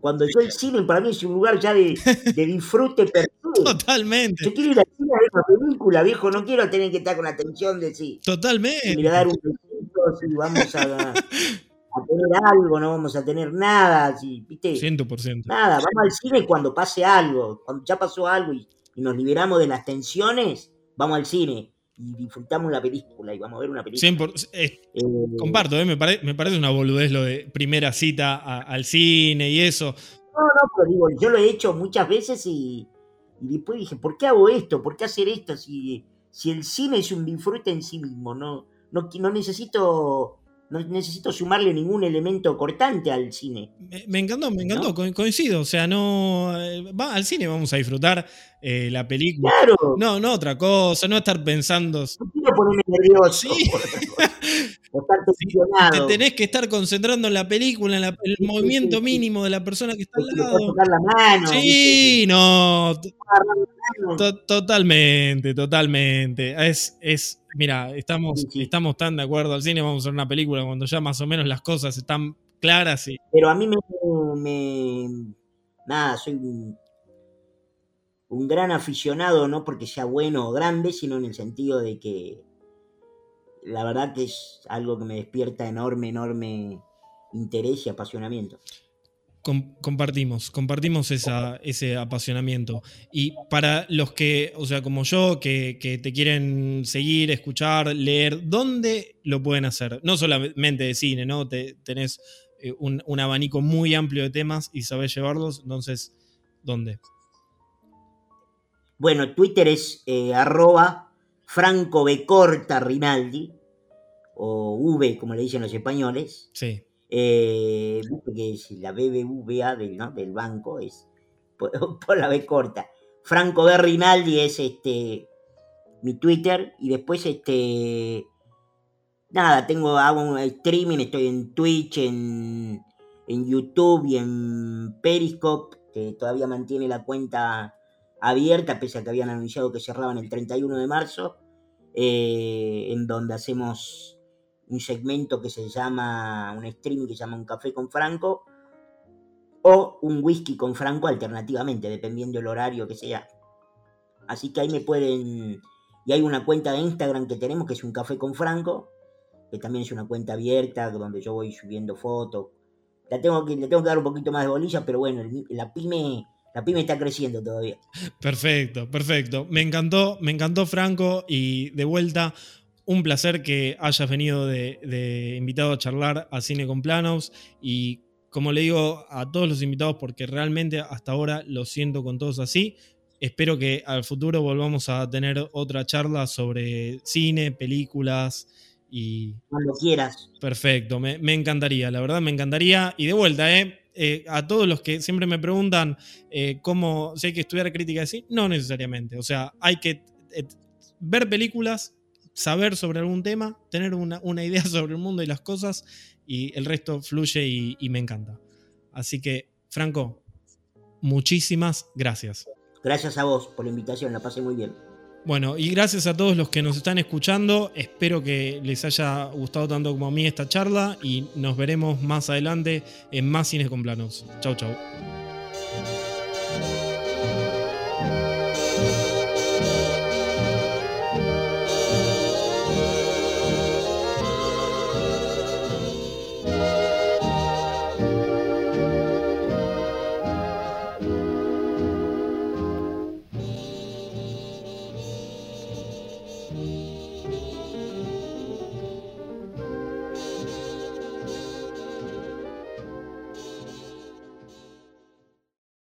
Cuando yo el cine para mí es un lugar ya de, disfrute perfecto. Totalmente. Yo quiero ir al cine a ver una película, viejo, no quiero tener que estar con la tensión de sí. Totalmente. Y dar un besito, si vamos a, a, tener algo, no vamos a tener nada, si, ¿viste? 100%. Nada, vamos al cine cuando pase algo, cuando ya pasó algo y nos liberamos de las tensiones, vamos al cine y disfrutamos la película y vamos a ver una película. Eh, eh, comparto, eh, me, me, parece una boludez lo de primera cita al cine y eso. No, no, pero digo, yo lo he hecho muchas veces y, después dije, ¿por qué hago esto? ¿Por qué hacer esto si, si el cine es un disfrute en sí mismo? No, no, no necesito no necesito sumarle ningún elemento cortante al cine. Me, encantó, me encantó, coincido. O sea, no. Va, al cine vamos a disfrutar eh, la película. Claro. No, no otra cosa, no estar pensando. No quiero ponerme nervioso. Sí. Te tenés que estar concentrando en la película, en el movimiento mínimo de la persona que está al lado. Tocar la mano. Sí, no. totalmente, totalmente. Es, es, mira, estamos, estamos tan de acuerdo al cine, vamos a ver una película cuando ya más o menos las cosas están claras. Y... Pero a mí me, nada, soy un, un gran aficionado, no porque sea bueno o grande, sino en el sentido de que la verdad que es algo que me despierta enorme, enorme interés y apasionamiento. compartimos, compartimos ese apasionamiento. Y para los que, o sea, como yo, que, te quieren seguir, escuchar, leer, ¿dónde lo pueden hacer? No solamente de cine, ¿no? Te, tenés eh, un, abanico muy amplio de temas y sabés llevarlos, entonces, ¿dónde? Bueno, Twitter es eh, arroba Franco Rinaldi, o V, como le dicen los españoles. Sí. Eh, que es la BBVA del, del banco, es por, la B corta. Franco B. Rinaldi es este mi Twitter y después este nada, tengo hago un streaming, estoy en Twitch, en, en YouTube y en Periscope, que todavía mantiene la cuenta abierta, pese a que habían anunciado que cerraban el 31 de marzo, eh, en donde hacemos un segmento que se llama, un streaming que se llama Un Café con Franco, o un whisky con Franco alternativamente, dependiendo del horario que sea. Así que ahí me pueden... Y hay una cuenta de Instagram que tenemos que es Un Café con Franco, que también es una cuenta abierta, donde yo voy subiendo fotos. La tengo que, le tengo que dar un poquito más de bolilla, pero bueno, la pyme, la pyme está creciendo todavía. Perfecto, perfecto. Me encantó, me encantó Franco y de vuelta un placer que hayas venido de, invitado a charlar a Cine con Planos y como le digo a todos los invitados, porque realmente hasta ahora lo siento con todos así, espero que al futuro volvamos a tener otra charla sobre cine, películas y... Cuando quieras. Perfecto, me, encantaría, la verdad me encantaría. Y de vuelta, ¿eh? Eh a todos los que siempre me preguntan eh, cómo, si hay que estudiar crítica de no necesariamente. O sea, hay que eh, ver películas, saber sobre algún tema, tener una, idea sobre el mundo y las cosas, y el resto fluye y, me encanta. Así que, Franco, muchísimas gracias. Gracias a vos por la invitación, la pasé muy bien. Bueno, y gracias a todos los que nos están escuchando. Espero que les haya gustado tanto como a mí esta charla y nos veremos más adelante en más cines con planos. Chau, chau.